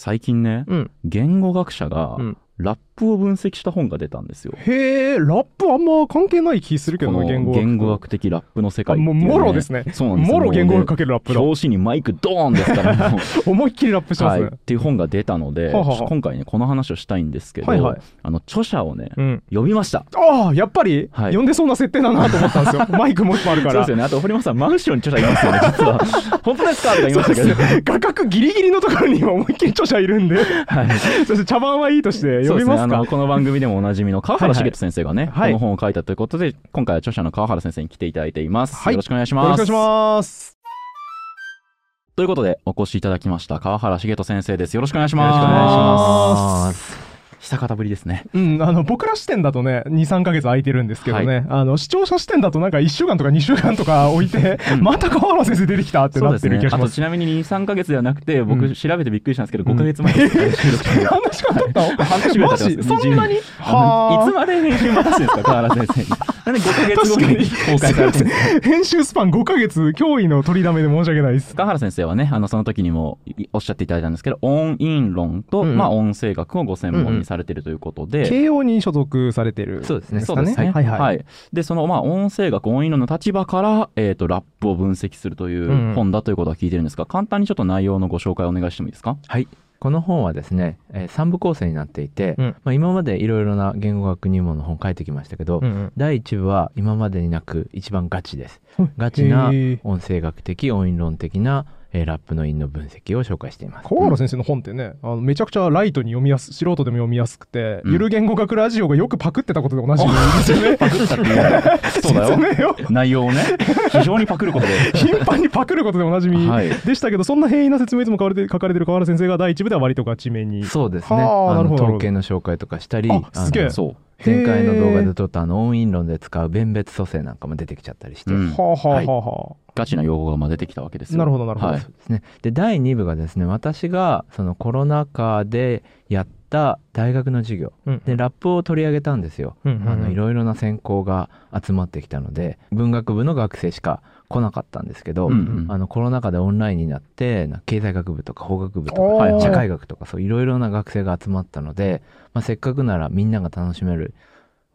最近ね、うん。言語学者がうん。ラップを分析した本が出たんですよ。へえラップあんま関係ない気するけどな言語学。言語学的ラップの世界ね、もうもろですね。そうなんですよ。もろ言語学かけるラップだ。表紙にマイクドーンですからもう。思いっきりラップしてまはい、すねっていう本が出たので、ははは今回ねこの話をしたいんですけど、はいはい。あの著者をねうん。呼びました。ああやっぱり、はい。呼んでそうな設定だなと思ったんですよ。マイクもあるから。そうですよね。あと堀本さん真後ろに著者いますよね。実は。本当ですか？とか言いましたけど、画角ギリギリのところに今思いっきり著者いるんで。はい、そして茶番はいいとして呼びますのこの番組でもおなじみの川原茂人先生がね、はい。はいこの本を書いたということで今回は著者の川原先生に来ていただいています、はいよろしくお願いしよろますしくお願いします。ということでお越しいただきました川原茂人先生です。よろしくお願いしよろしくお願いしまます久方ぶりですね。うん、あの僕ら視点だとね23か月空いてるんですけどね、あの視聴者視点だとなんか1週間とか2週間とか置いて、うん。また川原先生出てきたってなってる気がしあます。とちなみに23か月ではなくて僕うん。調べてびっくりしたんですけど、うん。5か月前です、ね収録してる半年間経ったの？半年ぐらい経ってます。マジ？そんなに？いつまで編集待たすんですか川原先生に。なんで5か月後に公開されてるんですか？編集スパン5ヶ月驚異の取りだめで申し訳ないです。川原先生はねあのその時にもいおっしゃっていただいたんですけど音韻論と、まあ、音声学をご専門にされてるということで、慶応に所属されてるそうですね？ですかね。そうですね。はいはい。で、その、まあ、音声学、音韻論の立場から、えっ、と、ラップを分析するといんうんう本だということは聞いてるんですが、簡単にちょっと内容のご紹介をお願いしてもいいですか？はい。この本はですね、えー、3部構成になっていて、うんまあ、今までいろいろな言語学入門の本書いてきましたけど、うんうん第1部は今までになく一番ガチです。ガチな音声学的、音韻論的な、えーラップの韻の分析を紹介しています。川原先生の本ってね、あのめちゃくちゃライトに読みやす素人でも読みやすくて、うんゆる言語学ラジオがよくパクってたことで同じですよね。パクったっていう そうだ説よ。内容をね、非常にパクることで。頻繁にパクることでおなじみはい。でしたけど、そんな平易な説明いつも書かれて書かれてる川原先生が第一部では割とガチめに。そうですね。統計の紹介とかしたり、あすげえ前回の動画で撮ったあの音韻論で使う弁別蘇生なんかも出てきちゃったりして、う。うん。はあはあはあはガチな用語がまあ出てきたわけです。なるほどなるほど。はいそうですね。で第2部がですね私がそのコロナ禍でやった大学の授業うんでラップを取り上げたんですよ。うんうんうんあのいろいろな専攻が集まってきたので文学部の学生しか来なかったんですけど、うんうんあのコロナ禍でオンラインになってな経済学部とか法学部とか社会学とかそういろいろな学生が集まったので、まあ、せっかくならみんなが楽しめる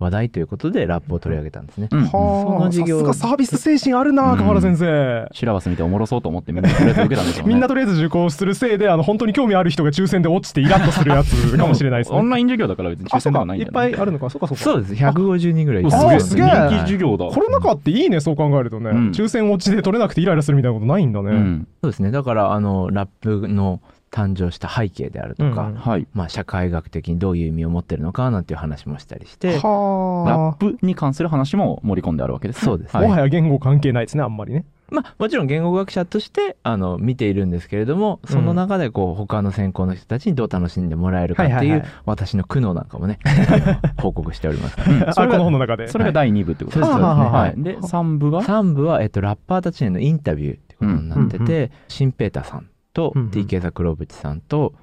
話題ということでラップを取り上げたんですね。うんその授業さすがサービス精神あるな、うん川原先生。シラバス見ておもろそうと思ってみんなとりあえず受けたんでしょうね。みんなとりあえず受講するせいで、あの本当に興味ある人が抽選で落ちてイラッとするやつかもしれないですね。オンライン授業だから別に抽選ではないんだよ、いっぱね。いあるのか、そうかそうか。そうです150人ぐらいいあたあんですげえ人気授業だ。コロナ禍っていいね、そう考えるとね。うん抽選落ちで取れなくてイライラするみたいなことないんだね。うん。そうですねだからあのラップの誕生した背景であるとか、うんはい。まあ、社会学的にどういう意味を持ってるのかなんていう話もしたりしてラはップに関する話も盛り込んであるわけですね。あ、そうですねもはや言語関係ないですね、あんまりね。まあ、もちろん言語学者としてあの見ているんですけれどもその中でこう他の専攻の人たちにどう楽しんでもらえるかっていうはいはいはい私の苦悩なんかもね 報告しております。うんあ、この本の中で。それが第2部ってことですね。はい。で、3部が3部は、えっと、ラッパーたちへのインタビューってことになってうんうんて、シンペーターさんとうんうん。TK ザクロブチさんと、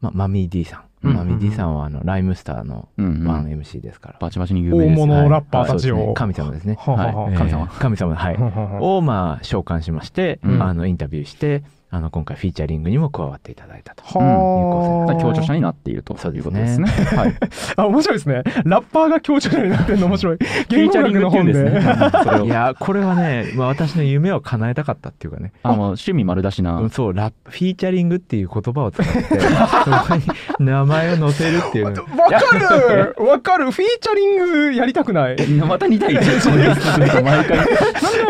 まあ、マミー D さん、うんマミー D さんはあのライムスターのうんうん。ワン MC ですから、バチバチに有名です。大物はい。ラッパーたちをそうですね。神様ですね。はい。神様。えー神様。はい、をまあ召喚しまして、うん。あのインタビューしてあの今回フィーチャリングにも加わっていただいたと。はあ強調者になっているということですね。はい。フ あ、面白いですね。ラッパーが強調者になってるの面白い。ィ言語ーチャリン学の本ですで。ね。いやこれはね、まあ、私の夢を叶えたかったっていうかねあの趣味丸出しな。そうラップフィーチャリングっていう言葉を使ってそこに名前を載せるっていうのわかるわかるフィーチャリングやりたくない？また2対1のゲストすると毎回。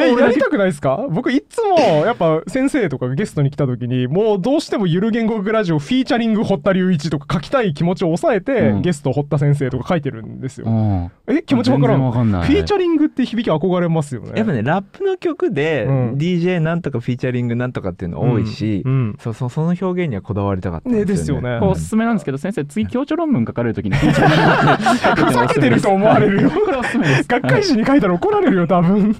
えやりたくないですか？僕いつもやっぱ先生とかがゲストに来た時にもうどうしてもゆる言語学ラジオフィーチャリング堀田隆一とか書きたい気持ちを抑えて、うん。ゲスト堀田先生とか書いてるんですよ、うん。え気持ちわからん。かんない。フィーチャリングって響き憧れますよね。やっぱねラップの曲でうん。DJ なんとかフィーチャリングなんとかっていうの多いし、うん。うん。そうそうその表現にはこだわりたかったでよね。ですすよね。こうおすすめなんですけど、先生、次、強調論文書かれるときに ふざけてると思われるよ。これおすすめです。学会誌に書いたら怒られるよ多分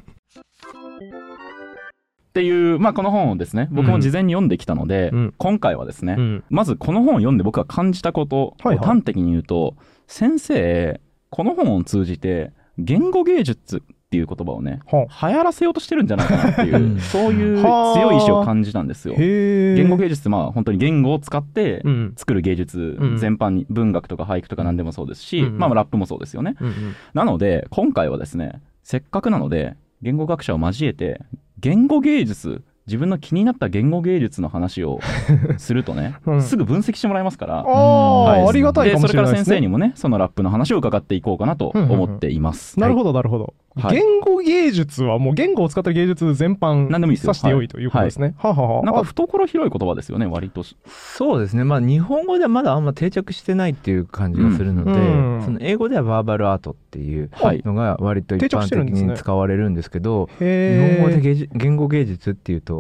っていう、まあ、この本をですね、僕も事前に読んできたので、うん。今回はですね、うん。まずこの本を読んで僕が感じたことはいはい。を端的に言うと、先生、この本を通じて、言語芸術っていう言葉をねは流行らせようとしてるんじゃないかなっていう、うん。そういう強い意志を感じたんですよ。言語芸術ってまあ本当に言語を使ってうん。作る芸術うん。全般に文学とか俳句とか何でもそうですし、うん。まあラップもそうですよね。うんうん。なので今回はですねせっかくなので言語学者を交えて言語芸術自分の気になった言語芸術の話を するとね、うん。すぐ分析してもらえますから。ああ、はい。ありがたいかもでそれからしれないですね。先生にもねそのラップの話を伺っていこうかなと思っています。なるほど、どなるほど、はい。言語芸術はもう言語を使った芸術全般何でもいいですよ。指してよいということですね。はあはあはあ。なんか懐広い言葉ですよね割と。そうですね。まあ日本語ではまだあんま定着してないっていう感じがするので、うん。その英語ではバーバルアートっていうはい。のが割と一定着般的に使われるんですけど、へ日本語で言語芸術っていうと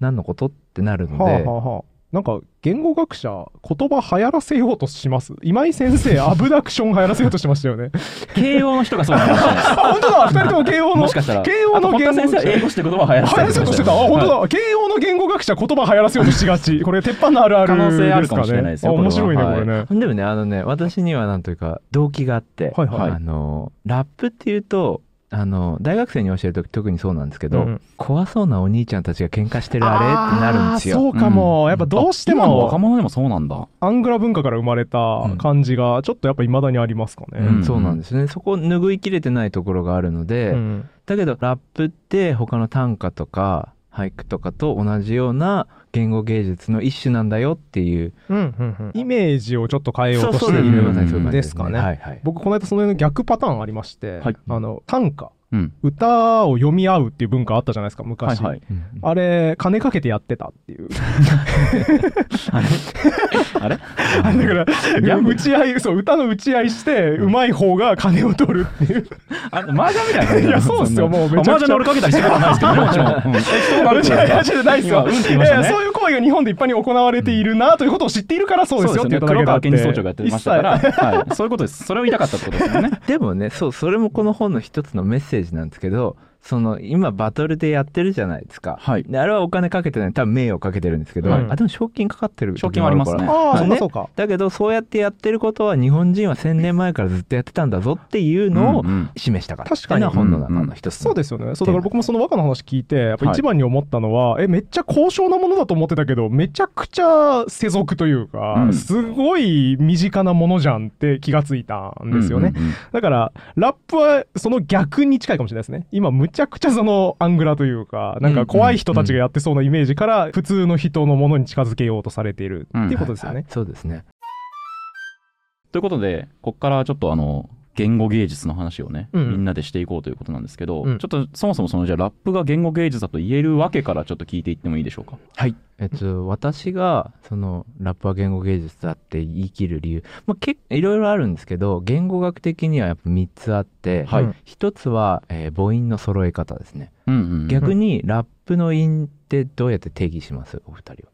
何のこと？ってなるので、はあはあはあ。なんか言語学者言葉流行らせようとします？今井先生アブダクション流行らせようとしてましたよね。慶応の人がそうないです。あ 本当だ。二人とも慶応のもしかしたら。慶応の言語先生は英語して言葉を流行らせ流行らせようとしてた。あ本当だ、はい。慶応の言語学者言葉流行らせようとしがち。これ鉄板のあるある可能性あるかもしれないねですよ面白いねこは。いれね。でもねあのね私にはなんというか動機があって、はいはい。あのラップっていうとあの大学生に教える時特にそうなんですけど、うん怖そうなお兄ちゃんたちが喧嘩してるあれってなるんですよ。そうかも、うん。やっぱどうして今の若も者でもそうなんだ。アングラ文化から生まれた感じがちょっとやっぱ未だにありますかね、うん。そうなんですね。そこ拭いきれてないところがあるので、うん。だけどラップって他の短歌とか俳句とかと同じような言語芸術の一種なんだよっていううんうんうん。イメージをちょっと変えようとしているそうまさにそういう感じですかね僕この間その逆パターンありまして、はい。あの短歌。うん。歌を読み合うっていう文化あったじゃないですか昔、はいはい。うんあれ金かけてやってたっていう。あれ？だから打ち合いそう歌の打ち合いしてうまい方が金を取るっていう。あれ、麻雀みたいな感じいやそうっすよもうめちゃくちゃ。麻雀で俺かけたりしたことないですけどね、もちろん。うん。え人があるんですかいやいやいやないですよ。ね。やいやそういう行為が日本で一般に行われているなということを知っているからそうですよって言っただけっ総長がやってましたから、はい、そういうことです。それを言いたかったってことですよね。でもねそうそれもこの本の一つのメッセージージなんですけどその今バトルでやってるじゃないですか、はい。であれはお金かけてない多分名誉かけてるんですけど、はい。あでも賞金かかってる時賞金はありますね。ああ、まあねそうかそうか。だけどそうやってやってることは日本人は1000年前からずっとやってたんだぞっていうのをうんうん。示したから確かに。っていうのは本の中の一つそうですよね。そうだから僕もその和歌の話聞いて、やっぱはい。一番に思ったのは、え、めっちゃ高尚なものだと思ってたけど、めちゃくちゃ世俗というか、うん。すごい身近なものじゃんって気がついたんですよね。うんうんうん。だから、ラップはその逆に近いかもしれないですね。今、むちゃくちゃそのアングラというか、なんか怖い人たちがやってそうなイメージから、普通の人のものに近づけようとされているっていうことですよね。そうですね。ということで、ここからちょっとあの、言語芸術の話をね、うん。みんなでしていこうということなんですけど、うん。ちょっとそもそもそのじゃあラップが言語芸術だと言えるわけからちょっと聞いていってもいいでしょうか？はい。えっと私がそのラップは言語芸術だって言い切る理由、まあ、結構いろいろあるんですけど言語学的にはやっぱ3つあって、はい。うん一つは、えー母音の揃え方ですねうんうんうん逆にラップの音ってどうやって定義しますお二人は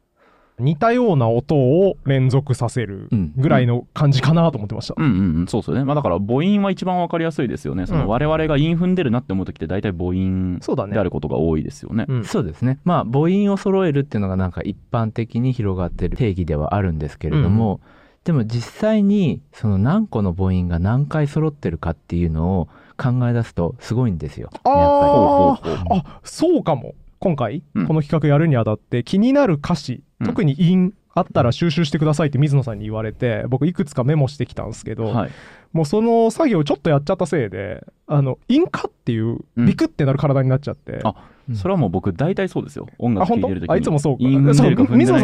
似たような音を連続させるうん。ぐらいの感じかなと思ってました。うん。うんうん、そうですよね。まあだから母音は一番わかりやすいですよね。そうん。の我々が韻踏んでるなって思う時って大体母音であることが多いですよね。うん。そうですね。まあ母音を揃えるっていうのがなんか一般的に広がってる定義ではあるんですけれども、でも実際にその何個の母音が何回揃ってるかっていうのを考え出すとすごいんですよ。あそうかも。今回、うん。この企画やるにあたって気になる歌詞、うん特に韻あったら収集してくださいって水野さんに言われて僕いくつかメモしてきたんですけど、はい。もうその作業ちょっとやっちゃったせいであの韻かっていううん。ビクってなる体になっちゃって、あそれはもう僕大体そうですよ。音楽聴いてる時に。あいつもそうか水野さんって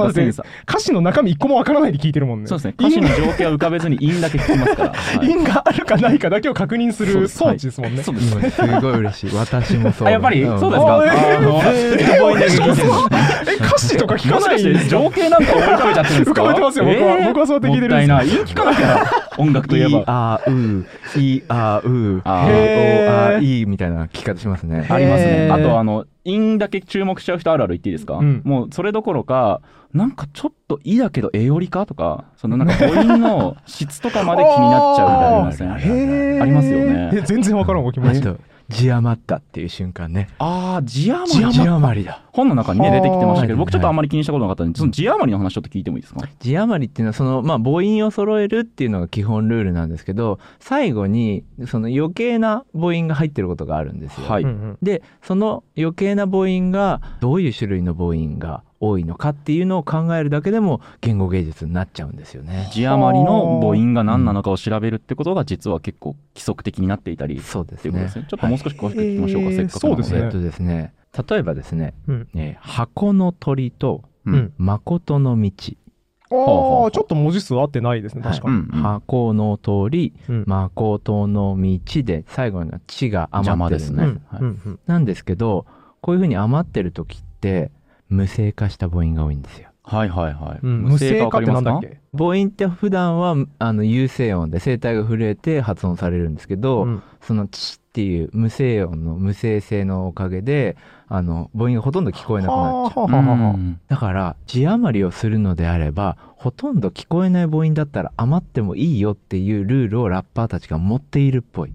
かセンサー歌詞の中身一個もわからないで聞いてるもんねそうですね。歌詞の情景は浮かべずに韻だけ聞きますから。は い韻があるかないかだけを確認するそうです装置ですもんね。そうです。今すごい嬉しい私もそうあやっぱり？んそうですか？あえ歌詞とか聞かない 情景なんか思い浮かべちゃってるんですか？浮かべてますよ僕は僕はそうやって聞いてるんですよもったいない。韻聞かなきゃ。音楽といえいば。あういあうあーへーおあいみたいな聞き方しますねありますね。あとあの韻だけ注目しちゃう人あるある言っていいですか、うん。もうそれどころかなんかちょっと「い」だけど「えよりか?」とかそのなんか母音の質とかまで気になっちゃうみたいなの ありませんへー。ありますよね。え全然わからんお気持ち。あと字余ったっていう瞬間ね。ああ字余り字余りだ。本の中にね出てきてましたけどはあ僕ちょっとあんまり気にしたことなかったんでその字余りの話ちょっと聞いてもいいですか？字余りっていうのはそのまあ母音を揃えるっていうのが基本ルールなんですけど最後にその余計な母音が入ってることがあるんですよ。はい、でその余計な母音がどういう種類の母音が多いのかっていうのを考えるだけでも言語芸術になっちゃうんですよね。字余りの母音が何なのかを調べるってことが実は結構規則的になっていたりっそうですね。ていうことですね。ちょっともう少し詳しく聞きましょうか、はい。せっかくなので。そうですね。えっとですね例えばですね、うん。えー箱の鳥とうん。の道、ああちょっと文字数合ってないですね確かに、うんうん。箱の鳥うん。誠の道で最後の「地」が余ってるんです。邪魔うん。はい。なんですけどこういうふうに余ってる時って無声化した母音が多いんですよ。はいはいはい、うん無声化ってなんだっけ？母音って普段はあの有声音で声帯が震えて発音されるんですけど、うんその「チ」っていう無声音の無声性のおかげであの母音がほとんど聞こえなくなっちゃう。はあははだから字余りをするのであればほとんど聞こえない母音だったら余ってもいいよっていうルールをラッパーたちが持っているっぽい。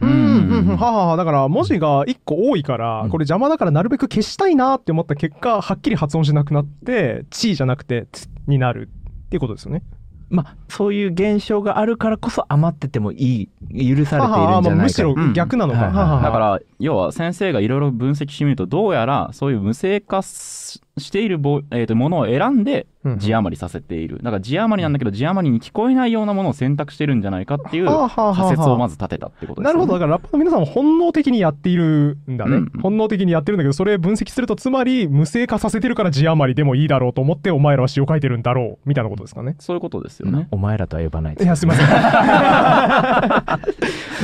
うん。はあはあだから文字が1個多いから、うん。これ邪魔だからなるべく消したいなって思った結果はっきり発音しなくなって「チ」じゃなくて「ツ」になるっていうことですよね。まあそういう現象があるからこそ余っててもいい許されているんじゃないか。むしろ逆なのか。うんはあはあだから要は先生がいろいろ分析してみるとどうやらそういう無声化ししているぼ、えーとものを選んでうん字余りさせている。だから字余りなんだけど字余りに聞こえないようなものを選択してるんじゃないかっていう仮説をまず立てたってことですよね。なるほど。だからラッパーの皆さんも本能的にやっているんだね、うん。本能的にやってるんだけどそれ分析するとつまり無声化させてるから字余りでもいいだろうと思ってお前らは詩を書いてるんだろうみたいなことですかね。そういうことですよまあね、お前らとは呼ばないでいやすいません。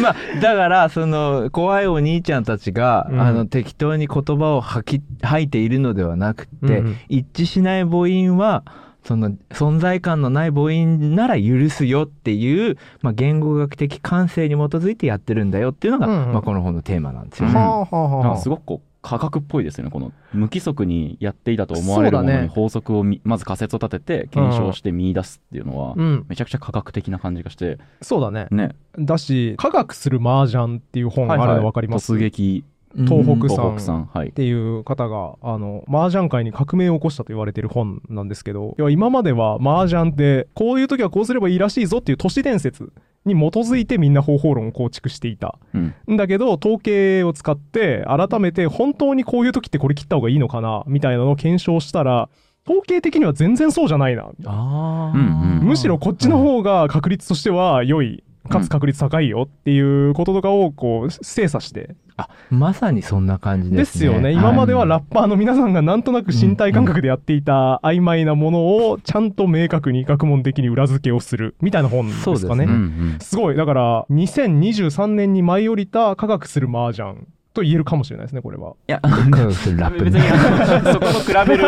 まあだからその怖いお兄ちゃんたちが、うん。あの適当に言葉を吐き吐いているのではなくて、うんうん。一致しない母音はその存在感のない母音なら許すよっていう、まあ、言語学的感性に基づいてやってるんだよっていうのが、うんうん。まあ、この本のテーマなんですようんね。はあはあはあ。なんかすごくこう科学っぽいですよね。この無規則にやっていたと思われるものに法則をみまず仮説を立てて検証して見出すっていうのはうん。めちゃくちゃ科学的な感じがして。そうだね。ね。だし科学する麻雀っていう本あるの分かります、突撃東北さん東北さんはい。っていう方があの麻雀界に革命を起こしたと言われてる本なんですけど要は今までは麻雀ってこういう時はこうすればいいらしいぞっていう都市伝説に基づいてみんな方法論を構築していた。うん。んだけど統計を使って改めて本当にこういう時ってこれ切った方がいいのかなみたいなのを検証したら統計的には全然そうじゃないな。あー。うんうんむしろこっちの方が確率としては良いかつ確率高いよっていうこととかをこう精査してあまさにそんな感じでですすね。よね、はい今まではラッパーの皆さんがなんとなく身体感覚でやっていた曖昧なものをちゃんと明確に学問的に裏付けをするみたいな本ですかね。すね。うんうん。すごい。だから2023年に舞い降りた科学する麻雀と言えるかもしれないですねこれは。いや。別ねにあの そこと比べる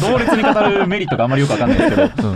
同列に語るメリットがあんまりよくわかんないですけど。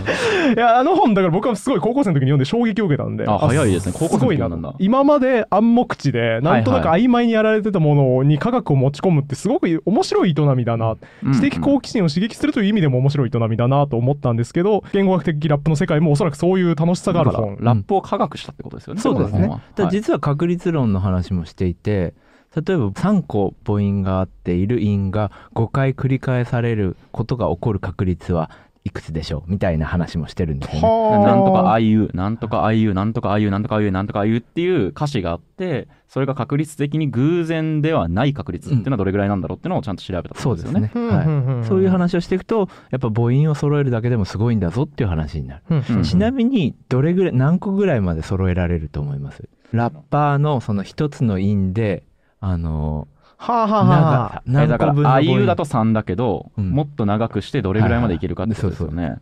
いやあの本だから僕はすごい高校生の時に読んで衝撃を受けたんで。あ早いですね。高校生なんだ。今まで暗黙知でなんとなく曖昧にやられてたものに科学を持ち込むってすごく面白い営みだな。知的好奇心を刺激するという意味でも面白い営みだなと思ったんですけど言語学的ラップの世界もおそらくそういう楽しさがある本ラップを科学したってことですよね。そうですね。実は確率論の話もしていて例えば3個母音があっている音が5回繰り返されることが起こる確率はいくつでしょうみたいな話もしてるんですよね。はあ。なんとかあいう、なんとかあいう、なんとかあいう、なんとかあいう、なんとかあいうっていう歌詞があって、それが確率的に偶然ではない確率っていうのはどれぐらいなんだろうっていうのをちゃんと調べたそうですよね。ね。はい。そういう話をしていくとやっぱ母音を揃えるだけでもすごいんだぞっていう話になる。ちなみにどれぐらい何個ぐらいまで揃えられると思います？ラッパーのその一つの音であのはあはあはあ長さえだから、あいうだと3だけど、うん。もっと長くしてどれぐらいまでいけるかってことですよね。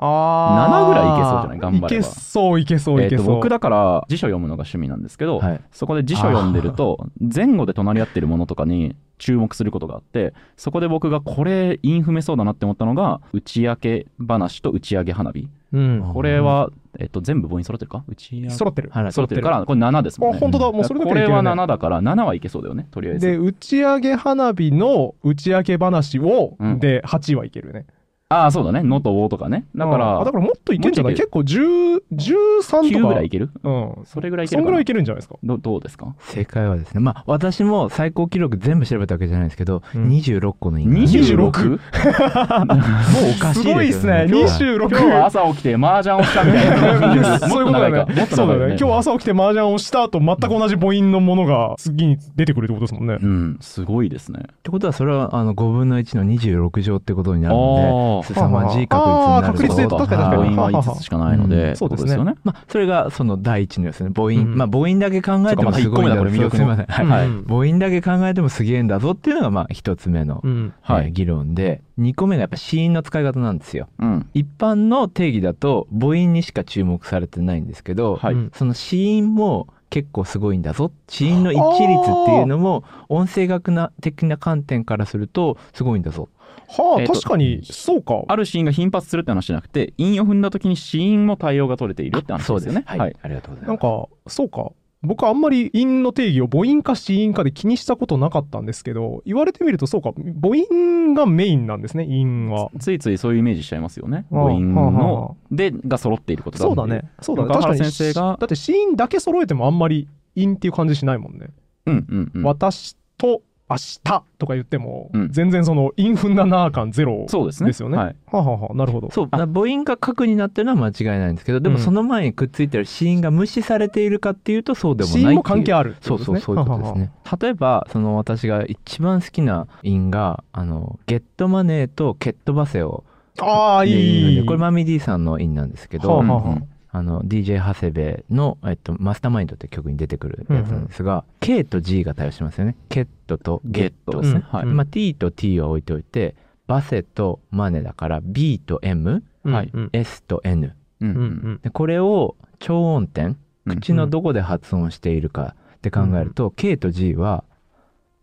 あ7ぐらいいけそうじゃない？頑張れば。いけそういけそういけそう、えーと僕だから辞書読むのが趣味なんですけど、はい。そこで辞書読んでると前後で隣り合ってるものとかに注目することがあってそこで僕がこれインフメそうだなって思ったのが打ち明け話と打ち上げ花火。うん。これは、えっと全部母音揃ってるか？打ち揃ってる。はい揃ってる。からこれ7ですもんね。あ本当だ。もうそれだけこれはでいけるね。7だから7はいけそうだよね。とりあえず。で打ち上げ花火の打ち上げ話を、うん。で8はいけるねああそうだね「の」と「お」とかね。だからあだからもっといけんじゃない？結構10 13 9とか。ぐらいいける？うん。それぐらいいけるかな。そんぐらいいけるんじゃないですか？どどうですか？正解はですね。まあ私も最高記録全部調べたわけじゃないですけど、うん。26個の因果。26? もうおかしいすごいっすね。今日は。26今日は朝起きて麻雀をしたみたいな。そういうことだね。もっと長いか。もっとそうだ長いよね。今日朝起きて麻雀をした後全く同じ母音のものが次に出てくるってことですもんね。うん。すごいですね。ってことはそれはあの5分の1の26乗ってことになるあ凄まじい確率になると母音は5つしかないので、うん。そうですよね。まあそれがその第一のですね母音、うん。まあ母音だけ考えてもすごいんだこれ魅力すいません。はい、母音だけ考えてもすげえんだぞっていうのがまあ一つ目の、うん。はい。えー議論で2個目がやっぱ子音の使い方なんですよ。うん。一般の定義だと母音にしか注目されてないんですけど、はい、うんその子音も結構すごいんだぞ。子音の一致率っていうのも音声学な的な観点からするとすごいんだぞはあえーと確かにそうか。あるシーンが頻発するって話じゃなくて韻を踏んだ時に子音も対応が取れているって話そうです。よねはい、ありがとうございます。なんかそうか。僕あんまり音の定義を母音か子音かで気にしたことなかったんですけど言われてみるとそうか。母音がメインなんですね音は。ついついそういうイメージしちゃいますよね。ああ母音はあはのでが揃っていることそうだね。そうだね。確かに先生がだって子音だけ揃えてもあんまり音っていう感じしないもんね、うんうんうん。私と明日とか言っても、うん。全然その韻踏んだなー感ゼロそうですよね。はい。はあはあはあなるほど。そう。母音が核になってるのは間違いないんですけどでもうん。その前にくっついてる子音が無視されているかっていうとそうでもないいう。関係あるそうそうそういうことですはははね例えばその私が一番好きな音があのゲットマネーとケットバセをああいい。これマミ D さんの音なんですけど、はあはあはあの DJ 長谷部の、えっと、マスターマインドって曲に出てくるやつなんですが、K と G が対応しますよね。ケットとゲットですね。はい。うんまあ、T と T は置いておいて、バセとマネだから B と M、はいうん。S と N。うんうん。うんでこれを超音点、うん口のどこで発音しているかって考えると、K と G は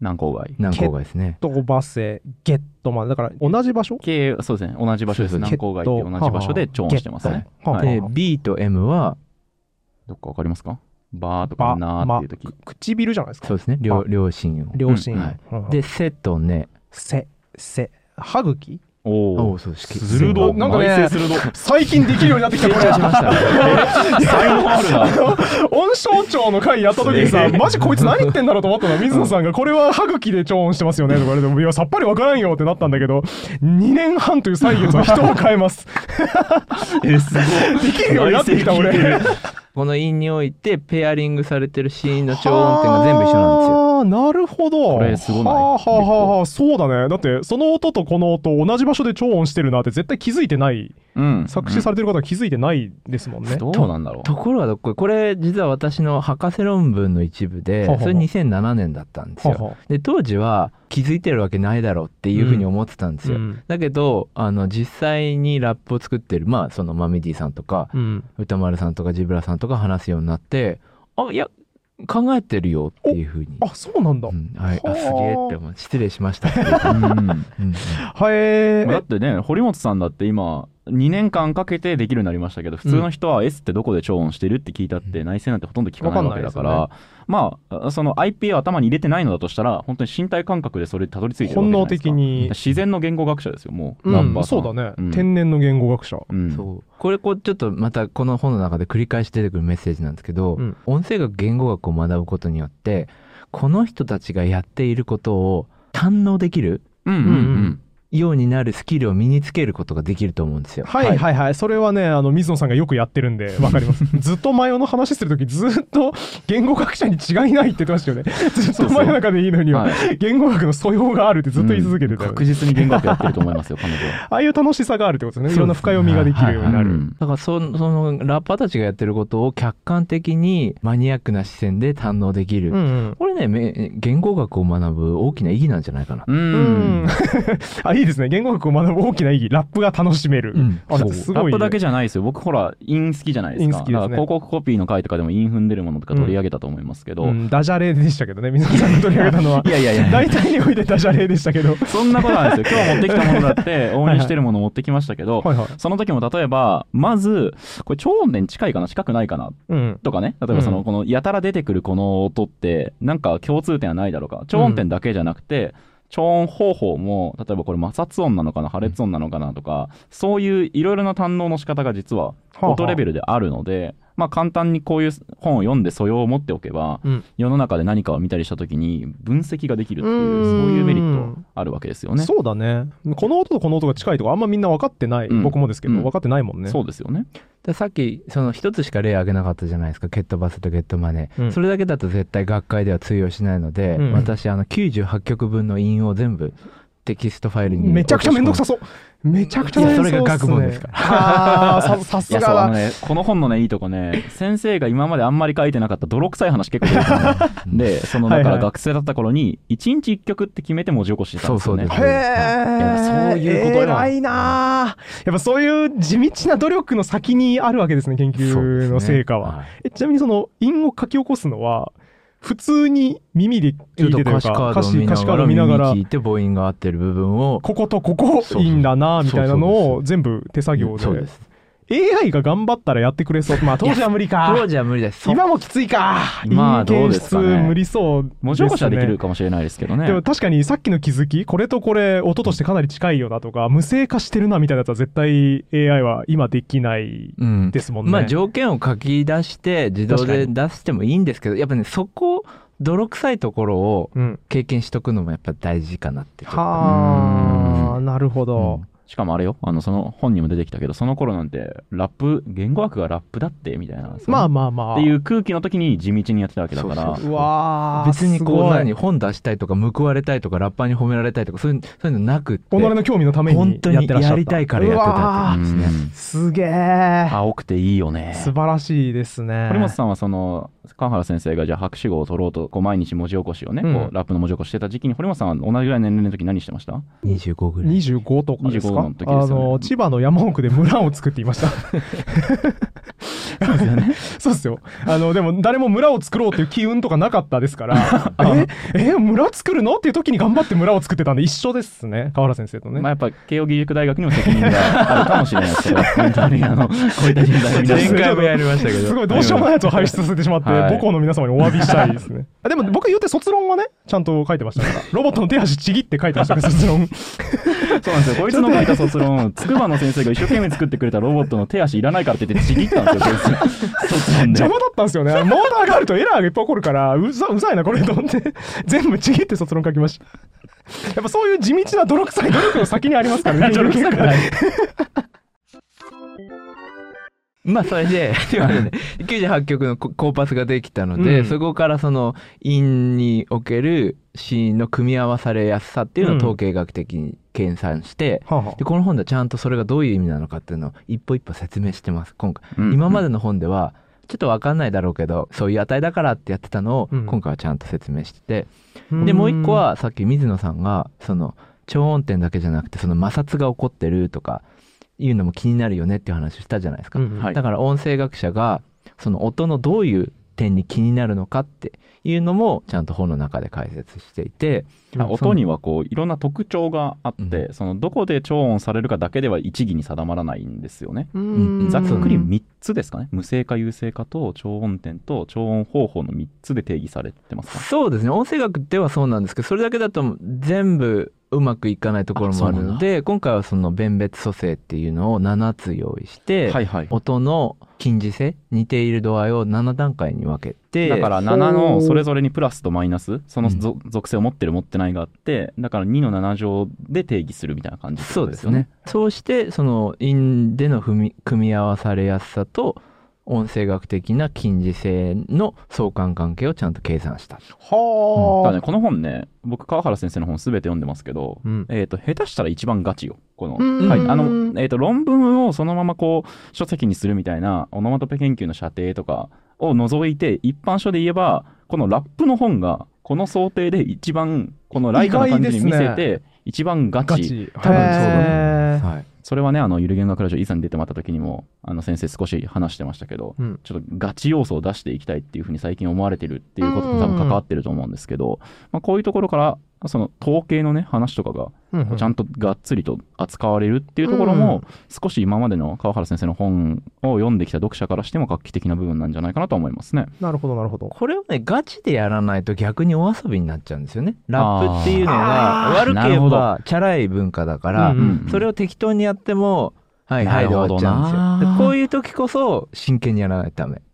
何個外？何個がですね。とバセゲットまで。だから同じ場所？K そうですね。同じ場所です。南高外って同じ場所で超音してますね。はい。で、B と M は、どっかわかりますか？バーとばかナーっていう時。ま唇じゃないですか？そうですね、両親を。両親、うんはい。うんで、セとネ。せせ。歯茎？おおそう、鋭。なんかね最近できるようになってきたこれ。しました。才能あるな音象徴の回やった時に。さマジこいつ何言ってんだろうと思ったの水野さんがこれは歯茎で超音してますよねとか言われてもいやさっぱりわからんよってなったんだけど2年半という歳月は人を変えますえすごいできるように。なってきた俺この韻に。おいてペアリングされてるシーンの超音点が全部一緒なんですよ。なるほど。これすごない？はあはあはあはあ。そうだね。だってその音とこの音同じ場所で超音してるなって絶対気づいてない。うん。作詞されてる方は気づいてないですもんね、どうなんだろう。ところがどっこいこれ実は私の博士論文の一部でそれ2007年だったんですよ。ははで当時は気づいてるわけないだろうっていうふうに思ってたんですよ。うん。だけどあの実際にラップを作ってるまあそのマミディさんとかうん。歌丸さんとかジブラさんとか話すようになってあいや考えてるよっていうふうに。あそうなんだ、うん、はい、あはあ。すげえって思う。失礼しました。ううん。うん。はえだってね堀本さんだって今2年間かけてできるようになりましたけど普通の人は S ってどこで超音してるって聞いたって内戦なんてほとんど聞かないわけだから、わまあその IP を頭に入れてないのだとしたら本当に身体感覚でそれにたどり着いてるわけ本能じゃないですか。的に。自然の言語学者ですよもう、うんナンバーさん。そうだね、うん。天然の言語学者。うん。そう。これこうちょっとまたこの本の中で繰り返し出てくるメッセージなんですけど、うん。音声学言語学を学ぶことによってこの人たちがやっていることを堪能できるうんうんうんようになるスキルを身につけることができると思うんですよ。はいはい。はい、それはねあの水野さんがよくやってるんで わかります。ずっと真夜の話する時ずっと言語学者に違いないって言ってましたよね。ずっと真夜中でいいのにははい。言語学の素養があるってずっと言い続けてた確実に言語学やってると思いますよ 彼女は。ああいう楽しさがあるってことですね。いろんな深読みができるようになる、うん。だからそそのラッパーたちがやってることを客観的にマニアックな視線で堪能できる、うんうん。これねめ言語学を学ぶ大きな意義なんじゃないかな。ううん。んあいいですね。言語学を学ぶ大きな意義。ラップが楽しめる、うん。あすごい、ね、ラップだけじゃないですよ。僕ほら韻好きじゃないですか。韻好きですね。広告コピーの回とかでも韻踏んでるものとか取り上げたと思いますけど、うん、ダジャレでしたけどね。水野さんが取り上げたのは。いやいやいや。大体においてダジャレでしたけど。そんなことなんですよ。今日持ってきたものだって応援してるもの持ってきましたけど、はいはい。その時も例えばまずこれ超音点近いかな？近くないかな？うん。とかね。例えばその、うん。このやたら出てくるこの音ってなんか共通点はないだろうか。超音点だけじゃなくて、超音方法も例えばこれ摩擦音なのかな破裂音なのかなとかそういういろいろな堪能の仕方が実は音レベルであるので、まあ、簡単にこういう本を読んで素養を持っておけば、うん。世の中で何かを見たりした時に分析ができるっていうそういうメリットあるわけですよね。そうだね。この音とこの音が近いとかあんまみんな分かってない、うん。僕もですけど、うん。分かってないもんね。そうですよね。でさっきその一つしか例挙げなかったじゃないですかケットバスとゲットマネー、うん。それだけだと絶対学会では通用しないので、うん。私あの98曲分の韻を全部テキストファイルにめちゃくちゃめんどくさそうめちゃくちゃめんどくさそうっいやそれが学問ですから。さすがだ。のねこの本のねいいとこね先生が今まであんまり書いてなかった泥臭い話結構出てたの でそのだから学生だった頃に1日1曲って決めて文字起こししてたんですよね。そうそうへそういうことよ。偉いなあやっぱそういう地道な努力の先にあるわけですね研究の成果は、はい。えちなみにその韻を書き起こすのは普通に耳で聞いてという歌詞歌詞カード見ながら聞いて母音が合ってる部分をこことここいいんだなみたいなのを全部手作業で AI が頑張ったらやってくれそう。まあ当時は無理か。当時は無理です。今もきついか。今はどうですかね。無理そうね。文字起こしはできるかもしれないですけどね。でも確かにさっきの気づきこれとこれ音としてかなり近いよなとか無声化してるなみたいなやつは絶対 AI は今できないうんですもんね。まあ条件を書き出して自動で出してもいいんですけどやっぱねそこ泥臭いところをうん、経験しとくのもやっぱ大事かなってちょっと。はあなるほど。しかもあれよ。あのその本にも出てきたけどその頃なんてラップ言語学がラップだってみたいなまあまあまあ。っていう空気の時に地道にやってたわけだからそうそうう。わー別にこう何本出したいとか報われたいとかラッパーに褒められたいとかそういうそういうのなくって己の興味のために本当にやってらっしゃった。やりたいからやってたっていう。うんですねすげえ青くていいよね。素晴らしいですね。堀本さんはその川原先生がじゃあ博士号を取ろうとこう毎日文字起こしをね、うん。こうラップの文字起こししてた時期に堀本さんは同じぐらいの年齢の時何してました？25ぐらい。25とかです25かの時ですよね。あの千葉の山奥で村を作っていました。そうですよね。そうですよ。あのでも誰も村を作ろうっていう機運とかなかったですから。え？え？村作るの？っていう時に頑張って村を作ってたんで一緒ですね川原先生とね、まあやっぱ慶応義塾大学にも責任があるかもしれないですけど本当にあの こういった人材前回もやりましたけど。すごいどうしようもないやつを輩出させてしまって、はい母校の皆様にお詫びしたいですね。あでも僕言うて卒論はね、ちゃんと書いてましたから。ロボットの手足ちぎって書いてましたから、卒論。そうなんですよこいつの書いた卒論筑波の先生が一生懸命作ってくれたロボットの手足いらないからって言ってちぎったんですよ卒論で邪魔だったんですよね。モーターがあるとエラーがいっぱい起こるから、うざうざいな、これと思って、全部ちぎって卒論書きました。やっぱそういう地道な泥臭い努力の先にありますからね。泥臭くない まあそれでということで98曲のココーパスができたので、うん。そこからその韻におけるシーンの組み合わされやすさっていうのをうん。統計学的に計算して、はあはあ。でこの本ではちゃんとそれがどういう意味なのかっていうのを一歩一歩説明してます今回、うん。今までの本ではちょっと分かんないだろうけどそういう値だからってやってたのをうん。今回はちゃんと説明してて、うん。でもう一個はさっき水野さんがその超音点だけじゃなくてその摩擦が起こってるとかいうのも気になるよねっていう話をしたじゃないですか、うんはい。だから音声学者がその音のどういう点に気になるのかっていうのもちゃんと本の中で解説していてあ音にはこういろんな特徴があって、うそのどこで超音されるかだけでは一義に定まらないんですよね。うん。ざっくりうん。3つですかね。無声化有声化と超音点と超音方法の3つで定義されてますかそうですね。音声学ではそうなんですけどそれだけだと全部うまくいかないところもあるので今回はその弁別組成っていうのを7つ用意して、はいはい。音の近似性似ている度合いを7段階に分けてだから7のそれぞれにプラスとマイナスその属性を持ってる持ってないがあってだから2の7乗で定義するみたいな感じってことそうですね。そうしてその韻での踏み組み合わされやすさと音声学的な近似性の相関関係をちゃんと計算した。だかはあ、らねこの本ね僕川原先生の本全て読んでますけど、うん。えー、と下手したら一番ガチよこの、うん。はい。あのえー、と論文をそのままこう書籍にするみたいなオノマトペ研究の射程とかを除いて一般書で言えばこのラップの本がこの想定で一番このライトな感じに見せて一番ガチ。ガチ。多分そうだと思いへー。ます。はい。それはねあのゆる言学ラジオ以前に出てもらった時にもあの先生少し話してましたけどうん。ちょっとガチ要素を出していきたいっていうふうに最近思われてるっていうことと多分関わってると思うんですけど、まあ、こういうところからその統計のね話とかがちゃんとがっつりと扱われるっていうところも、少し今までの川原先生の本を読んできた読者からしても画期的な部分なんじゃないかなと思いますね。なるほどなるほど。これをねガチでやらないと逆にお遊びになっちゃうんですよね。ラップっていうのあー。が悪く言えなるほばチャラい文化だから、それを適当にやってもはいはいで終わっちゃうんですよ。こういう時こそ真剣にやらないとダメ。はあ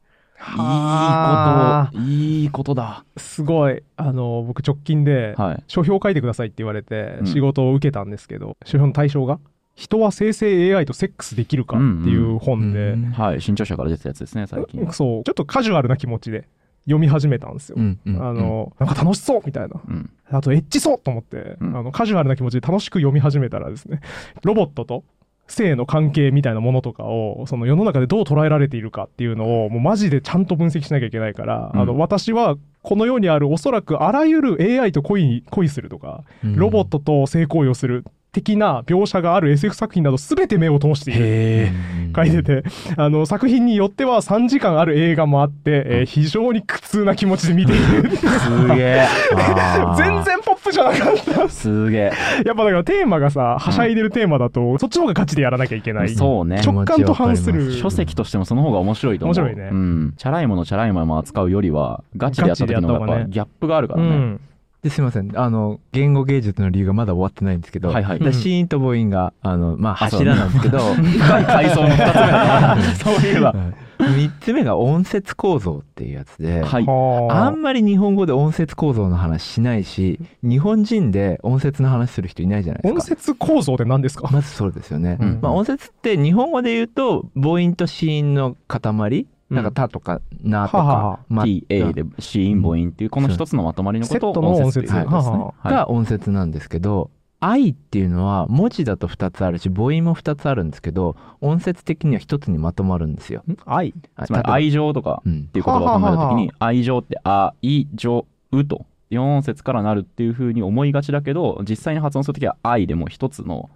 いいこといいことだ。すごいあの僕直近ではい。書評書いてくださいって言われてうん仕事を受けたんですけど、書評の対象が「人は生成 AI とセックスできるか?」っていう本で、うんはい、新潮社から出てたやつですね、最近。そうちょっとカジュアルな気持ちで読み始めたんですよ。うんうんあのなんか楽しそうみたいなうん。あとエッチそうと思って、うんあのカジュアルな気持ちで楽しく読み始めたらですねロボットと性の関係みたいなものとかをその世の中でどう捉えられているかっていうのをもうマジでちゃんと分析しなきゃいけないから、うん。あの私はこの世にあるおそらくあらゆる AI と恋に恋するとか、うん。ロボットと性行為をする的な描写がある SF 作品など全て目を通している。書いてて。あの作品によっては3時間ある映画もあって、えー非常に苦痛な気持ちで見ている。すげえ。全然ポップじゃなかった。すげえ。やっぱだからテーマがさはしゃいでるテーマだと、そっちの方がガチでやらなきゃいけない。そうね。直感と反する。書籍としてもその方が面白いと思う。面白いね。うん。チャラいものチャラいまま扱うよりは、ガチでやった時の方がやっぱギャップがあるからね。うんですいません。あの言語芸術の理由がまだ終わってないんですけど、はいはい。シーンと母音があのまあ柱なんですけど階層の2つ目 そういえば。3つ目が音節構造っていうやつで、はい。はあんまり日本語で音節構造の話しないし日本人で音節の話する人いないじゃないですか。音節構造って何ですか、まずそうですよね、うん。まあ、音節って日本語で言うと母音と子音の塊なんか「た」とか「な」とか「ま」TA で子音母音っていうこの一つのまとまりのことを音節が音節なんですけど「愛」っていうのは文字だと2つあるし母音も2つあるんですけど音節的には1つにまとまるんですよ。ん？愛？あつまり愛情とかうんっていう言葉を考えたときに愛情って愛情うと4音節からなるっていうふうに思いがちだけど実際に発音するときは愛でも一つの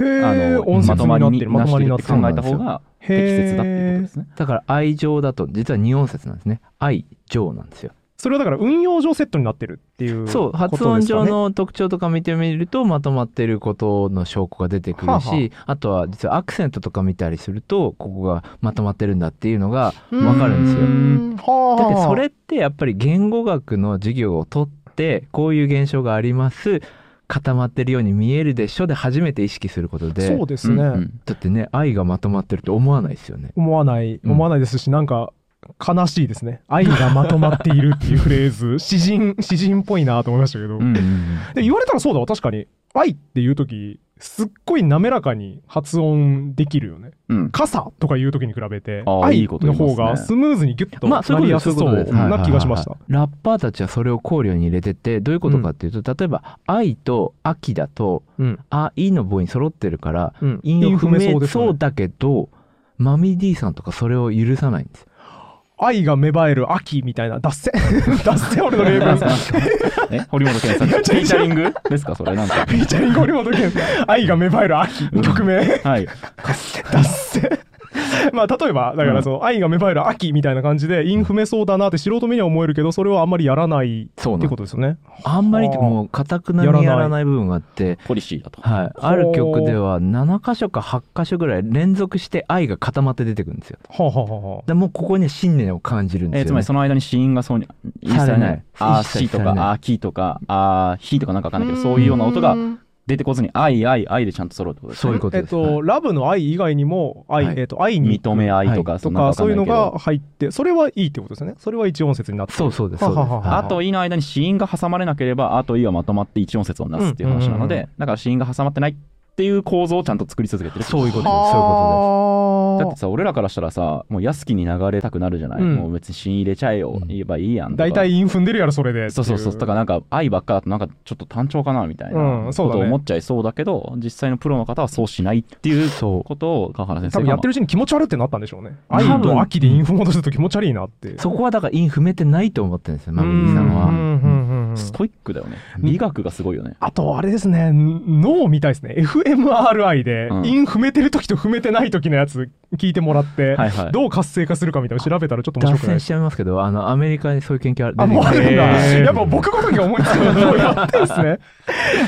へあえの音節にまとまりになってるまなとまりになって考えた方が適切だっていうことですね。だから愛情だと実は2音節なんですね愛情なんですよ。それはだから運用上セットになってるっていうそう発ことですかね音上の特徴とか見てみるとまとまってることの証拠が出てくるしはあはあ。とは実はアクセントとか見たりするとここがまとまってるんだっていうのがわかるんですよ。んはあ。だってそれってやっぱり言語学の授業を取ってこういう現象があります固まってるように見えるでしょで初めて意識することで。そうですね、うんうん。だってね愛がまとまってるって思わないですよね。思わない。うん思わないですし、なんか悲しいですね。愛がまとまっているっていうフレーズ。詩人詩人っぽいなと思いましたけど、うんうんで言われたらそうだわ。確かに。愛っていう時すっごい滑らかに発音できるよね。うん。傘とかいう時に比べて愛の方がスムーズにギュッとなりやすそうな気がしました。ラッパーたちはそれを考慮に入れててどういうことかっていうと、例えば「愛」と「秋」だとうん「愛」の母音揃ってるからうん。韻を踏めそうだけどマミディさんとかそれを許さないんですよ。愛が芽生える秋みたいな脱線 脱線俺の例文堀本健さん。フィーチャリングですか？それなんか。ィーチャリング堀本健愛が芽生える秋。曲名。はい。脱線 まあ例えばだからその、愛が芽生える秋みたいな感じで韻踏めそうだなって素人目には思えるけどそれはあんまりやらないってことですよね。あんまりってもうかたくなにやらない部分があってポリシーだと。はい、ある曲では7箇所か8箇所ぐらい連続して愛が固まって出てくるんですよ。はあ、はあはあはあ。でもうここには信念を感じるんですよ、ね。えーつまりその間に死因がそうに一切されなないいあーしとかあーきとかあーひとかなんかわかんないけどそういうような音が出てこずに愛愛愛でちゃんと揃うってことですね。そういうことです。えっと、ラブの愛以外にも愛、はい。えっと、愛に。認め愛とかとかそういうのが入ってそれはいいってことですね。それは一音節になってる。そうそうです。あと「い」の間に子音が挟まれなければ「あ」と「い」はまとまって一音節をなすっていう話なので、うんうんだから子音が挟まってないっていう構造をちゃんと作り続けてるそういうことです。そういうこはだってさ俺らからしたらさもう安きに流れたくなるじゃない、うん。もう別に子音入れちゃえよ、うん言えばいいやん大体韻踏んでるやろそれでそう。そうそうだからなんか愛ばっかだとなんかちょっと単調かなみたいなうんことを思っちゃいそうだけど、実際のプロの方はそうしないっていうそうことを川原先生多分やがってるうちに気持ち悪ってなったんでしょうね。多分愛と秋で韻踏もうとすると気持ち悪いなって。そこはだから韻踏めて。ないと思ってるんですよ、マミリーさんは。うんうんうんうん。ストイックだよね。美学がすごいよね、あとあれですね。脳みたいですね fMRI でうん。韻踏めてる時と踏めてない時のやつ聞いてもらって、はいはい。どう活性化するかみたいなの調べたらちょっと面脱白くないです線しちゃいますけどあのアメリカにそういう研究あるあ、もうあるんだ。やっぱ僕ごときが思いつくのをやってんすね。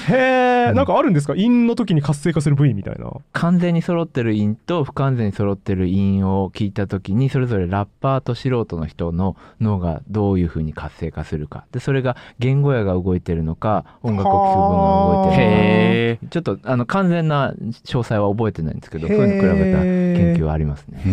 へえ、なんかあるんですか？陰の時に活性化する部位みたいな。完全に揃ってる韻と不完全に揃ってる韻を聞いた時にそれぞれラッパーと素人の人の脳がどういうふうに活性化するか。でそれが言語野が動いてるのか音楽を聴く分が動いてるのか。へちょっとあの完全な詳細は覚えてないんですけどそういうの比べた研究はありますね。へ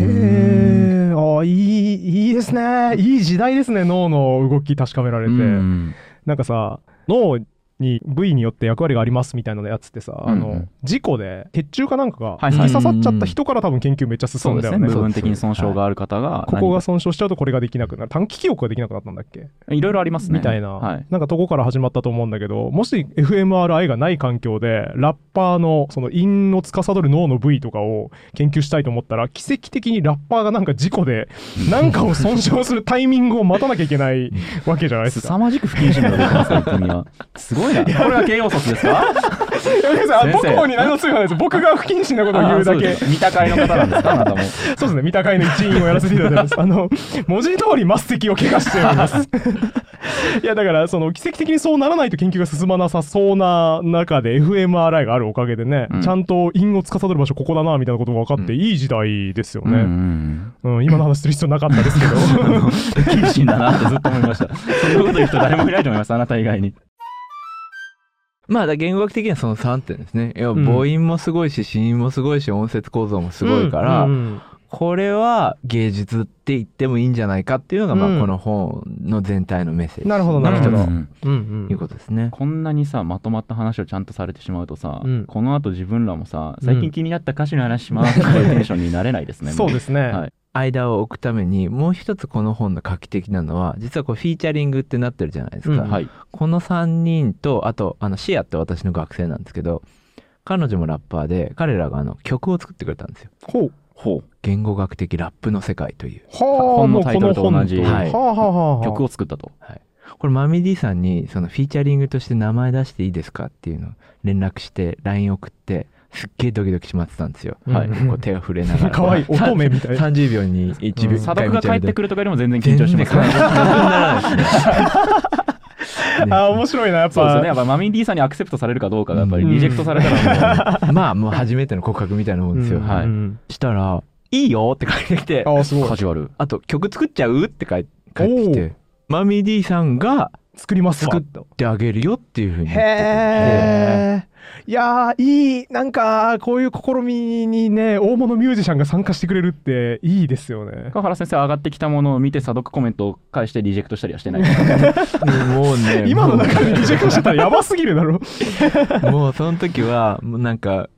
え、あいい、いいですね。いい時代ですね、脳の動き確かめられて。うんなんかさ、脳に部位によって役割がありますみたいなやつってさ、あのうん。うん事故で血中かなんかがはいはい。突き刺さっちゃった人から多分研究めっちゃ進んですねだよね。部分的に損傷がある方がここが損傷しちゃう。とこれができなくなる短期記憶ができなくなったんだっけいろいろありますねみたいな、はいなんかとこから始まったと思う。んだけどもし fMRI がない環境でラッパーのその陰を司る脳の部位とかを研究したいと思ったら奇跡的にラッパーがなんか事故で何かを損傷するタイミングを待たなきゃいけないわけじゃないですか。凄まじく不謹慎なこと言ってますねすごいなこれは慶応卒ですか？僕もに何の罪もないです。僕が不謹慎なことを言うだけ。見た会の方なんですか？あなたも。そうですね、三鷹会の一員をやらせていただいてます。あの、文字通り末席を怪我しております。いや、だから、その、奇跡的にそうならないと研究が進まなさそうな中で FMRI があるおかげでね、うん。ちゃんと因を司る場所ここだな、みたいなことが分かって、うん。いい時代ですようんうね。ん。うん、今の話する必要なかったですけど。不謹慎だなってずっと思いました。そんなこと言う人誰もいないと思います。あなた以外にまあだ言語学的にはその3点ですね。いやうん。母音もすごいし子音もすごいし音節構造もすごいから、うんうんこれは芸術って言ってもいいんじゃないかっていうのが、まうん。あこの本の全体のメッセージ。なるほどなるほど。いうことですね。こんなにさまとまった話をちゃんとされてしまうとさ、うん。この後自分らもさ最近気になった歌詞の話しますっていうテンションになれないですね そうですね。はい間を置くためにもう一つこの本の画期的なのは実はこうフィーチャリングってなってるじゃないですか。うんはいこの3人とあとあのシアって私の学生なんですけど彼女もラッパーで彼らがあの曲を作ってくれたんですよ。ほう。ほう言語学的ラップの世界という。はあ、本のタイトルと同じはいはあはあ曲を作ったとこれマミディさんにそのフィーチャリングとして名前出していいですかっていうのを連絡して LINE 送ってすっげえドキドキしまってたんですよ。うんはい。こう手を触れながら。かわいい乙女みたいな30秒に1秒。うん査読が帰ってくる。るとかよりも全然緊張しますね。あ面白いなやっぱそうですよねやっぱマミー D さんにアクセプトされるかどうかがやっぱりリジェクトされたらもうまあもう初めての告白みたいなもんですよ。うんはい。うんしたら、いいよって書いてきて、ああすごいカジュアルあと曲作っちゃうって書い帰ってきて、マミディさんが作りますわ作ってあげるよっていうふうに。へえ。いやーいいなんかこういう試みにね大物ミュージシャンが参加してくれるっていいですよね。川原先生上がってきたものを見て査読コメントを返してリジェクトしたりはしてないもうね、今の中でリジェクトしてたらやばすぎるだろ。もうその時はもうなんか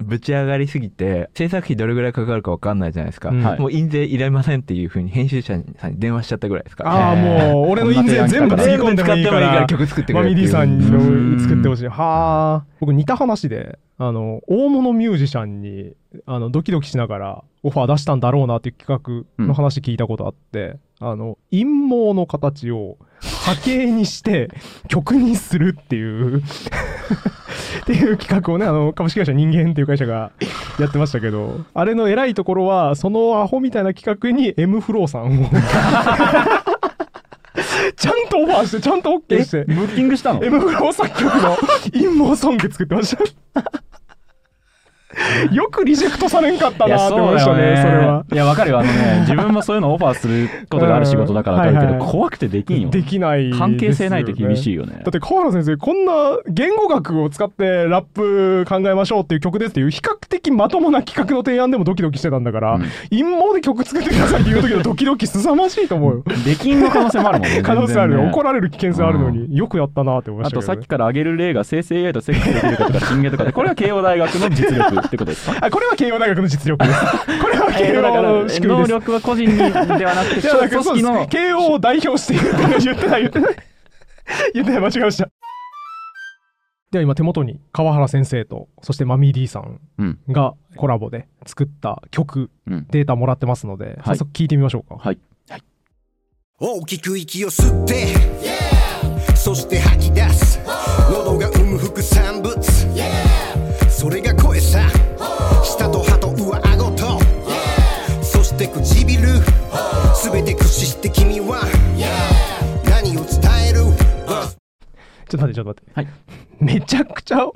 ぶち上がりすぎて制作費どれぐらいかかるか分かんないじゃないですか、うん。もう印税いられませんっていうふうに編集者さんに電話しちゃったぐらいですかああもう俺の印税全部つぎ込んでもいいから。曲作ってくマミれっていう。ディさんうんの作ってほしい。はあ。僕似た話であの大物ミュージシャンにあのドキドキしながらオファー出したんだろうなっていう企画の話聞いたことあって、あの陰謀の形を波形にして曲にするっていう っていう企画をねあの株式会社人間っていう会社がやってましたけどあれの偉いところはそのアホみたいな企画に M フローさんを ちゃんとオファーしてちゃんと OK してブッキングしたの？M フロー作曲の陰謀ソング作ってました。よくリジェクトされんかったなって思いましたね、それは。いやわかるよ。あのね自分もそういうのオファーすることがある仕事だからわかるけど、うんはい。はい怖くてできんよ。できないね、関係性ないと厳しいよね。だって川原先生こんな言語学を使ってラップ考えましょうっていう曲ですっていう比較的まともな企画の提案でもドキドキしてたんだから、うん。陰謀で曲作ってくださいっていう時のドキドキ凄ましいと思うよ。できんの可能性もあるもんね可能性あるよ、怒られる危険性あるのに、よくやったなって思いまあとしたけど、ね、さっきから挙げる例が生成 AI とセックスできるかとか進言とかでこれは慶応大学の実力ってことですか？あこれは慶応大学の実力です。これは慶応の仕組み能です。力は個人にではなくて組織の慶応を代表して言ってない言ってない言ってない言ってない間違えました。では今手元に川原先生とそしてマミー D さんうんがコラボで作った曲うんデータもらってますので、はい。早速聞いてみましょうか、はい。大きく息を吸ってそして吐き出す。喉が生む副産物それが声さ。舌と歯と上顎と。そして唇。全て駆使して君は。何を伝える。ちょっと待ってちょっと待って、はい、めちゃくちゃ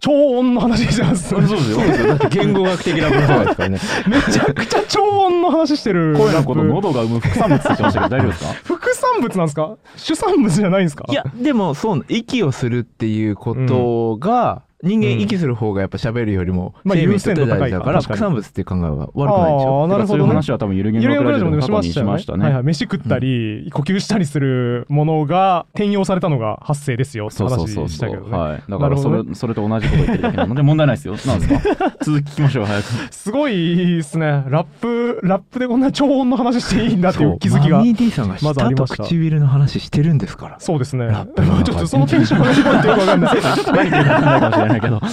超音の話してます。そうですよ。だって言語学的な文章ですからね。めちゃくちゃ超音の話してる。声のこと喉が生む副産物って言ってましたけど大丈夫ですか？副産物なんですか？主産物じゃないんですか？いやでもそう息をするっていうことが、人間息する方がやっぱ喋るよりも優先度高い大事だから副産物っていう考えは悪くないでしょ？ああなるほどねそういう話は多分ゆる言ゆる語クでもしましたね。はいはい、飯食ったり、呼吸したりするものが転用されたのが発生ですよって話そうそうそうそう。したけどね。はい。だからそれそれと同じこと言ってるだけなので問題ないですよ。なんですか？続き聞きましょう早く。すごいですね。ラップラップでこんな超音の話していいんだっていう気づきがマミー D さんがまずあ舌と唇の話してるんですから。そうですね。ちょっとそのテンションがよくわかんないないけど。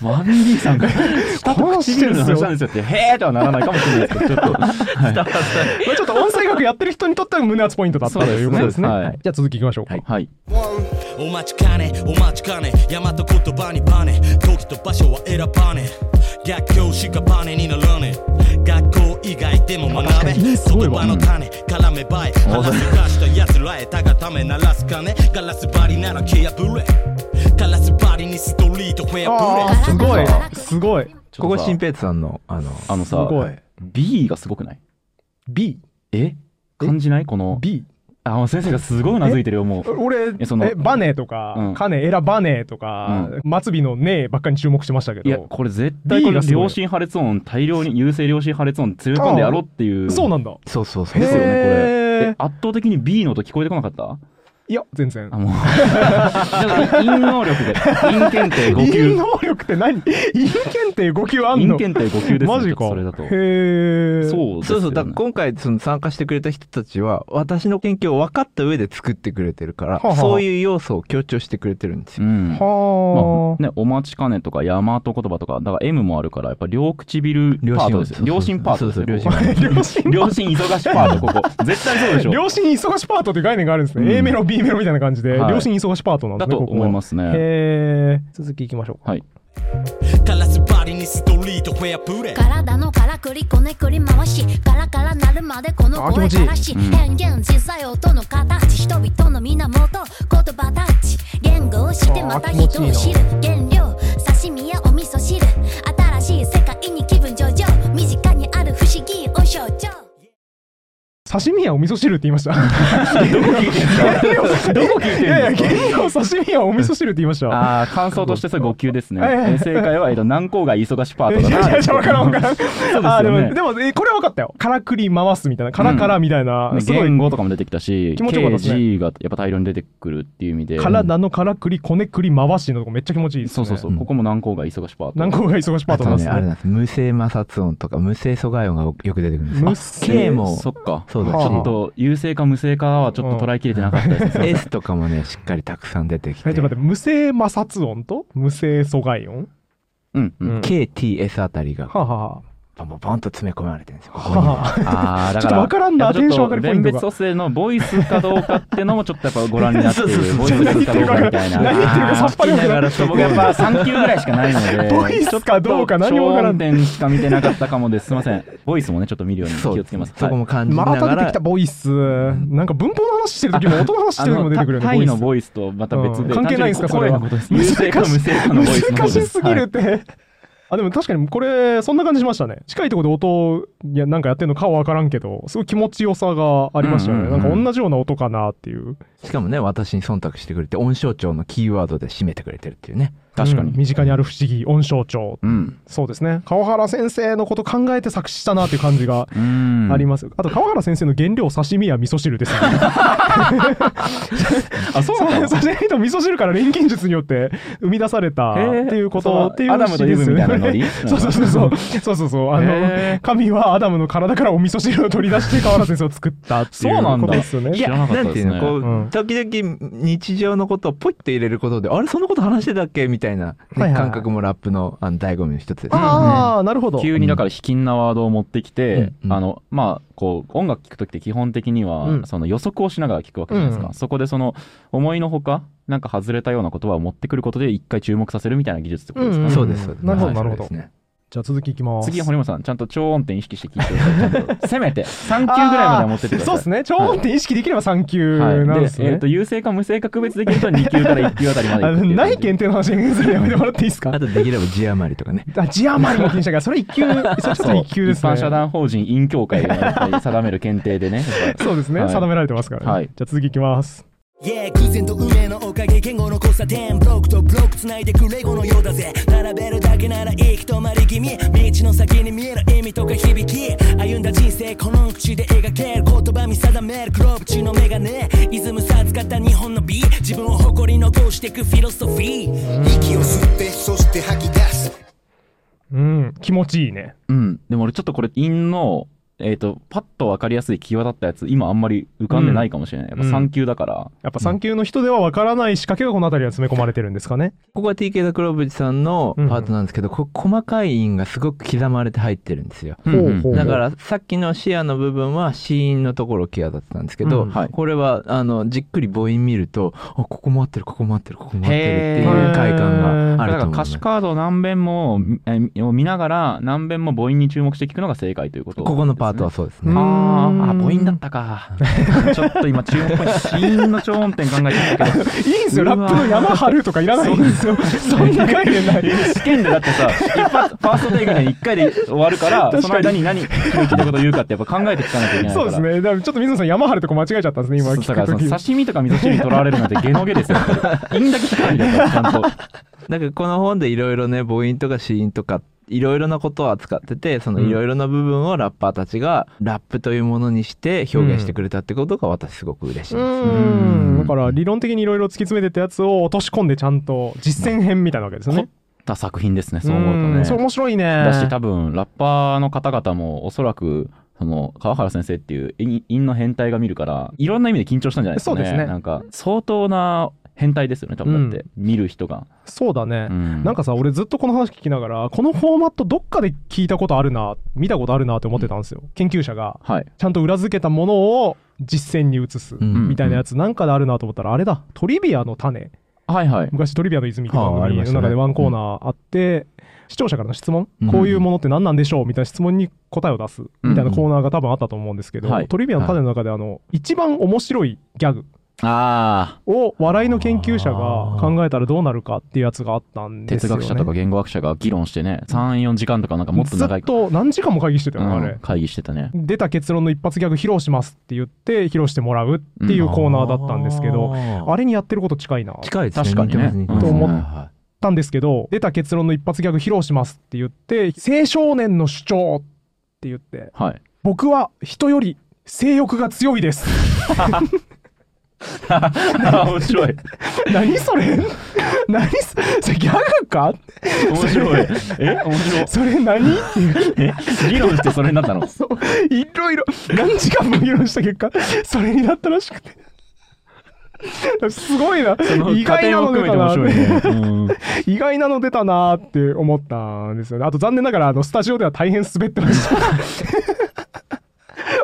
マミー D さんが舌と唇の話なんですよって。へーとはならないかもしれないですけどちょっと、はい。まあちょっと音声学やってる人にとっては胸熱ポイントだったということですね。そうですね。はい。じゃあ続きいきましょう。か、はい。お待ちかね。お待ちかね。大和言葉にバネ。時と場所は選ばね。逆境しかバネにならね。学校以外でも学べ。言葉の種。絡めばえ話すかした奴らへたがため鳴らす金ガラス張りなら蹴破れガラス張りにストリートフェアあーすごい。すごい。ここ新平太さんのあのあのさすごい。B がすごくない？B え？感じない？この？B あもう先生がすごいうなずいてるよもう。俺えそのえバネとか、うん。カネエラバネとか、末尾のねばっかりに注目してましたけいやどこれ絶対こ B れがすごい。良心破裂音大量に優勢良心破裂音詰め込んでやろうっていう。そうなんだ。そうそうそう。ですよねこれ。へー。え圧倒的に B の音聞こえてこなかった？いや全然。あもう。陰能力で。陰検定5陰級能力って何？陰検定5級あん陰の検定5級ですねマジか。それだと。へえそうですよね。そうそう。だ今回その参加してくれた人たちは私の研究を分かった上で作ってくれてるからはあはあ。そういう要素を強調してくれてるんですよ。うん。まはあ。ね、お待ちかねとか大和言葉とかだから M もあるからやっぱ両唇パートですよ。両両親親パートですよ。そうそう。あ両親両親忙しパートここ。絶対そうでしょ。両親忙しパートっていう概念があるんですね、うん。A メロ B メロみたいな感じで、はい。両親忙しパートなんですねだと思いますね。へえ続きいきましょうはい。ガラス張りにストリートフェアプレイ。体のからくりこねくり回し。カラカラなるまでこの声からし。うん。変幻自在音の形人々の源。言葉たち。言語をしてまた人を知る。原料。刺身やお味噌汁。新しい世界に気分上々。身近にある不思議を象徴刺身やお味噌汁って言いました。どこ聞いてんすか？どこ聞いていやいやんですか原料刺身やお味噌汁って言いました。ああ感想としてそれ5級ですね。え正解はえっと南高が忙しパートいやいだなやいや分からん分からん。そうですよね。あーでもでもえこれは分かったよ。からくり回すみたいな。カラカラみたいな、ねすごい言語とかも出てきたし気持ちよかったですね。KG がやっぱ大量に出てくるっていう意味で。体のからくりこねくり回しのとこめっちゃ気持ちいいですね。そうそうそう、うん。ここも南高が忙しパート何個が忙しパートなんですね。ねあれなんです。無声摩擦音とか無声阻害音がよく出てくるんです。よ無。声。K もそっかそうだ。しはあ。ちょっと優勢か無勢かはちょっと捉えきれてなかったですね。S とかもねしっかりたくさん出てきて。えちょっと待って無声摩擦音と無声阻害音？うんうん、うん。KTS あたりが。はあ、はポンポンポンと詰め込まれてるんですよ。あ ここあああだからちょっとわからんなやっぱちょっとテンション上がるポイントが。蘇生のボイスかどうかってのもちょっとやっぱご覧になってるボイスかどうかみたいな何言ってるかさっぱりわからながらそう僕やっぱ3級ぐらいしかないのでボイスかどうか何もわからん点しか見てなかったかもですすいません。ボイスもねちょっと見るように気をつけます。そこも感じなまたがら出てきたボイス。なんか文法の話してる時も音の話してる時も出てくるよねタイのボイスとまた別で、うん。関係ないんですかそれ。は難しすぎるって、あでも確かにこれそんな感じしましたね。近いところで音いやなんかやってるのかは分からんけどすごい気持ちよさがありましたよね、うんうんうん。なんか同じような音かなっていう。しかもね私に忖度してくれて音象徴のキーワードで締めてくれてるっていうね確かに。うん身近にある不思議音象徴うん。そうですね。川原先生のこと考えて作詞したなっていう感じが うん。あります、あと川原先生の原料刺身や味噌汁ですよね。あそうなの？刺身と味噌汁から錬金術によって生み出されたっていうことっていうアダムとイブみたいなノリ？そうそうそうそう。そうそうそう。あの神はアダムの体からお味噌汁を取り出して川原先生を作ったっていうそうなんだ。ことですよね。いや知らなかったですね。なんていうのこう、うん。時々日常のことをポイッと入れることであれそんなこと話してたっけ？みたいな、ねはいはいはい。感覚もラップのあの醍醐味の一つですね。ああなるほど。急にだから卑近なワードを持ってきて、うんうん。あのまあこう音楽聴く時って基本的には、うん。その予測をしながら聴くわけじゃないですか、うん。そこでその思いのほかなんか外れたような言葉を持ってくることで一回注目させるみたいな技術ってことですかね、うんそうですそうです。なるほどなるほど。そうですね。じゃあ続きいきます。次堀本さんちゃんと超音程意識して聞いてください。せめて3級ぐらいまでは持ってってください。そうですね。超音程意識できれば3級はい、なんですね、でえー、と優勢か無勢か区別できると2級から1級あたりまでない検定の話するのやめてもらっていいですか？あとできれば字余りとかね。あ字余りも気にしたからそれ1級それちょっと1級ですね。一般社団法人委員協会が定める検定でねそう。ですね、はい定められてますからね、はいじゃあ続きいきます。Yeah 偶然と運命のおかげ言語の交差点。ブロックとブロック繋いでくレゴのようだぜ。並べるだけなら行き止まり気味。道の先に見える意味とか響き。歩んだ人生この口で描ける言葉見定める。黒縁のメガネイズムさ使った日本の美。自分を誇り残してくフィロソフィー。息を吸ってそして吐き出す。うん、気持ちいいね。うん。でも俺ちょっとこれ陰のえっ、とパッと分かりやすい際立ったやつ今あんまり浮かんでないかもしれない、やっぱ3級だから、やっぱ3級の人ではわからない仕掛けがこの辺りには詰め込まれてるんですかね。ここは TK 田黒渕さんのパートなんですけど、こ細かい音がすごく刻まれて入ってるんですよ。だからさっきの視野の部分は子音のところ際立ってたんですけど、うん。はい。これはあのじっくり母音見るとあここも合ってるここも合ってるここも合ってるっていう快感があだからると思います歌詞カードを何遍もえーを見ながら何遍も母音に注目して聞くのが正解ということ、ここのパートはそうですね。うんあーあ母音だったか ちょっと今注目ポイント子音の超音程考えてたけど いいんですよ、ラップの山張るとかいらないんですよ。そんな概念ない。試験でだってさ一発ファーストテイクで1回で終わるからその間に何決めきたことを言うかってやっぱ考えて聞かなきゃいけないそうですね。だからちょっと水野さん山張るとこ間違えちゃったんですね、今刺身とか味噌汁にとらわれるなんてゲノゲですよ。いいんだけ聞かないんだよ、ちゃんと。だからこの本でいろいろね母音とか子音とかいろいろなことを扱っててそのいろいろな部分をラッパーたちがラップというものにして表現してくれたってことが私すごく嬉しいです。うん。だから理論的にいろいろ突き詰めてったやつを落とし込んでちゃんと実践編みたいなわけですよね。た作品ですね、そう思うとね。んそう面白いね。だし、多分、ラッパーの方々もおそらく、その川原先生っていう陰陰の変態が見るからいろんな意味で緊張したんじゃないですかねそうですねなんか相当な変態ですよね多分だって、見る人が、そうだね。うん。なんかさ俺ずっとこの話聞きながらこのフォーマットどっかで聞いたことあるな見たことあるなって思ってたんですよ、研究者が。はい。ちゃんと裏付けたものを実践に移すうん。みたいなやつなんかであるなと思ったらあれだ。トリビアの種。はいはい。昔トリビアの泉って番はああり組の中でワンコーナーあって、視聴者からの質問、うん。こういうものって何なんでしょう？みたいな質問に答えを出すみたいなコーナーが多分あったと思うんですけど、はい。トリビアの種の中であの一番面白いギャグあを笑いの研究者が考えたらどうなるかっていうやつがあったんあですよ、ね、哲学者とか言語学者が議論してね34時間とかなんかもっとず長いっと何時間も会議してたよね、あれ。うん会議してたね。出た結論の一発ギャグ披露しますって言って披露してもらうっていうコーナーだったんですけど、ああれにやってること近いな。近いですね。確かにね。と思ったんですけど出た結論の一発ギャグ披露しますって言って青少年の主張って言ってはい。僕は人より性欲が強いです 面白い。何それ？何？そそれギャグか？面白い。え？面白それ何？え？議論してそれになったの？そういろいろ。何時間も議論した結果それになったらしくて。すごいな。意外なの出たなね、うん。意外なの出たなーって思ったんですよね。あと残念ながらあのスタジオでは大変滑ってました。あ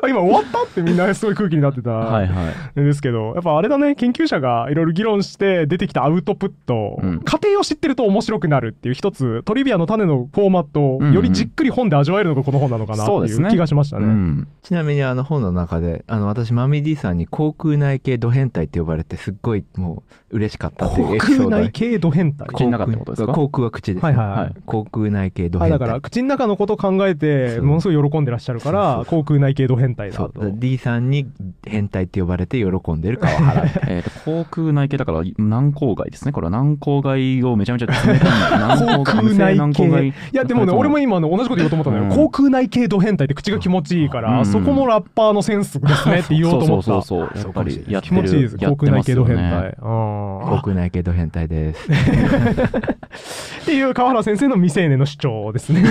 今終わったってみんなすごい空気になってた。はいはい。んですけどやっぱあれだね研究者がいろいろ議論して出てきたアウトプット、うん。過程を知ってると面白くなるっていう一つトリビアの種のフォーマットをよりじっくり本で味わえるのがこの本なのかなっていう気がしましたね。うん。ちなみにあの本の中であの私マミディさんに航空内系ド変態って呼ばれてすっごいもう嬉しかったっていう航エピソード。空内系ド変態？口の中ってことですか？航空は口です、ね。はいはいはい。はい。航空内系ドあ変態。だから口の中のことを考えてものすごい喜んでらっしゃるからそう。航空内系ド変態だそとう D さんに変態って呼ばれて喜んでる川原 えー、と航空内系だから軟口外ですねこれは。軟口外をめちゃめちゃ詰め込んだ航空内系。軟口外いやでもね俺も今の同じこと言おうと思ったのよ、うん。航空内系ド変態って口が気持ちいいから、うん。そこもラッパーのセンスですねって言おうと思った。そうそうそうそう。やっぱりやってる気持ちいいです。や航空内系ド変態。ね。航あ空内系ド変態です。ー っていう川原先生の未成年の主張ですね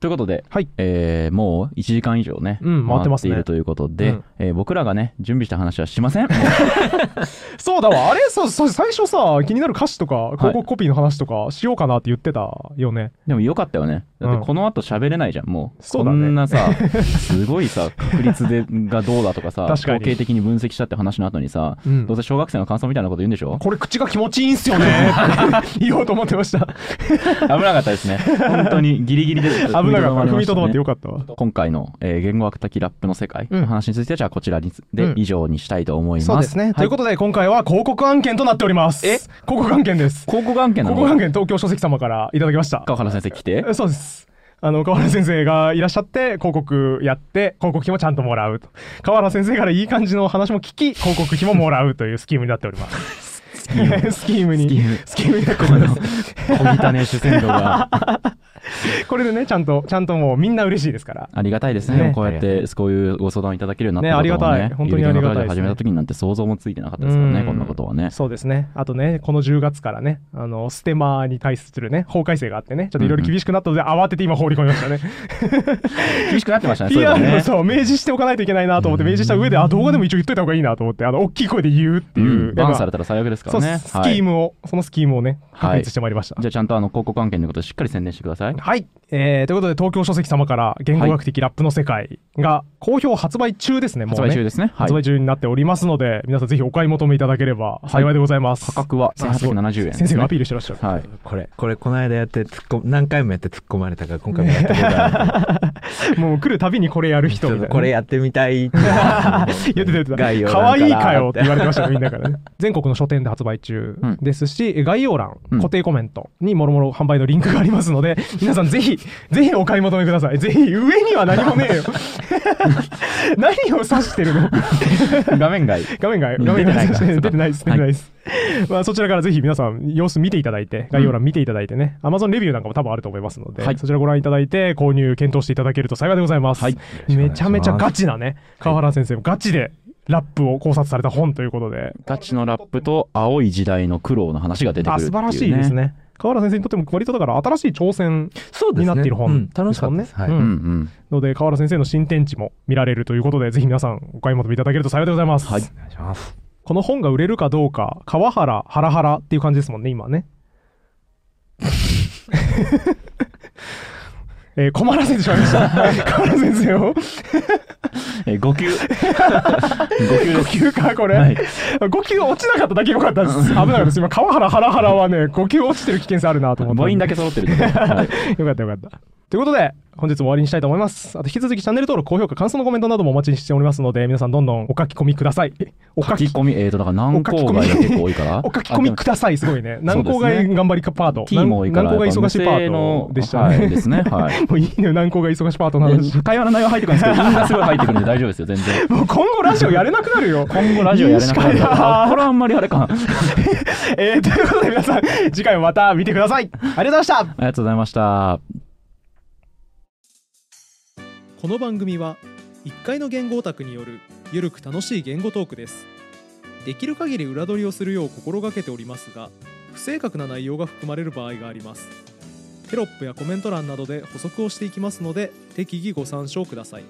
ということで、はい。えーもう1時間以上ね、うん回ってますね。いるということで、うん。えー僕らがね準備した話はしません。そうだわ。あれそうそう最初さ気になる歌詞とか広告コピーの話とかしようかなって言ってたよね、でもよかったよね。だってこの後喋れないじゃん。もうそうだね。こんなさすごいさ確率でがどうだとかさ統計的に分析したって話の後にさ、うん。どうせ小学生の感想みたいなこと言うんでしょ？これ口が気持ちいいんすよね。言おうと思ってました。危なかったですね。本当にギリギリで危なかった踏みとどまってよかったわ。今回の、えー言語学的ラップの世界。の話については、じゃあこちらにで、うん。以上にしたいと思います。そうですね、はい。ということで今回は広告案件となっております。え？広告案件です。広告案件なの？広告案件東京書籍様からいただきました。川原先生来て？えそうです。あの川原先生がいらっしゃって広告やって広告費もちゃんともらうと。川原先生からいい感じの話も聞き広告費ももらうというスキームになっております。スキーム。に。スキーム。スキームになっております。小汚ね主戦度が これでねちゃんとちゃんともうみんな嬉しいですから。ありがたいですね。ね。こうやってこうい。うご相談いただけるようになったねありがたい。本当にありがたいですね。始めた時になんて想像もついてなかったですからね、うん。こんなことはね。そうですね。あとねこの10月からねあのステマに対するね法改正があってねちょっといろいろ厳しくなったので慌てて今放り込みましたね。厳しくなってましたね、PR をね。そう明示しておかないといけないなと思って明示した上であ動画でも一応言っといた方がいいなと思ってあの大きい声で言うっていう、うん。バンされたら最悪ですかそうらね。スキームを、そのスキームをねはい確立してまいりました。じゃあちゃんとあの広告案件のことをしっかり宣伝してください。はい、えーということで東京書籍様から言語学的ラップの世界が好評発売中ですね、もう発ね売中ですね。はい。発売中になっておりますので皆さんぜひお買い求めいただければ幸いでございます、価格はあすごい1870円ね。先生がアピールしてらっしゃる、はい。これこれこの間やって突っ込何回もやって突っ込まれたから今回もやって もう来るたびにこれやる人みたいな。これやってみたいって 言ってた言ってた。概要欄可愛いからよって言われてましたねみんなから。ね全国の書店で発売中うんですし、概要欄うん固定コメントにもろもろ販売のリンクがありますので皆さんぜひぜひお買い求めください。ぜひ上には何もねえよ。何を指してるの？画面外。画面がうん画面が出てないか。出てないです。出てないです、まあそちらからぜひ皆さん様子見ていただいて概要欄見ていただいてね、Amazon レビューなんかも多分あると思いますので、はい。そちらご覧いただいて購入検討していただけると幸いでございます、はい。めちゃめちゃガチなね川原先生もガチでラップを考察された本ということで、ガチのラップと青い時代の苦労の話が出てくるね。あ素晴らしいです。ね川原先生にとっても割とだから新しい挑戦になっている本うん楽しかったです、もんね。ので川原先生の新天地も見られるということでぜひ皆さんお買い求めいただけると幸いでございます、はい。お願いします。この本が売れるかどうか川原ハラハラっていう感じですもんね今ね えー困らせてしまいました。川原先生をえー、5級。5級で5す。級かこれ、はい。5級落ちなかっただけよかったです。危なかったです。今川原ハラハラはね5級落ちてる危険性あるなと思って母音だけ揃ってるはい。よかったよかった。ということで、本日も終わりにしたいと思います。あと引き続きチャンネル登録、高評価、感想のコメントなどもお待ちしておりますので、皆さんどんどんお書き込みください。お書き込み、えーと、だから南郊外が結構多いから。お書き込みください、すごいね。南郊外頑張りかパート。T も多いから、南郊外忙しいパートでした？ね。はい、ですね。はい。もういいのよ、南郊外忙しいパートの話。で会話の内容入ってくるんですけど、みんなすごい入ってくるんで大丈夫ですよ、全然。もう今後ラジオやれなくなるよ。今後ラジオやれなくなるか？ら。あこれはあんまりあれか。あえー、ということで皆さん、次回もまた見てください。ありがとうございました。りがとうございました。この番組は1階の言語オタクによるゆるく楽しい言語トークです。できる限り裏取りをするよう心がけておりますが不正確な内容が含まれる場合があります。テロップやコメント欄などで補足をしていきますので適宜ご参照ください。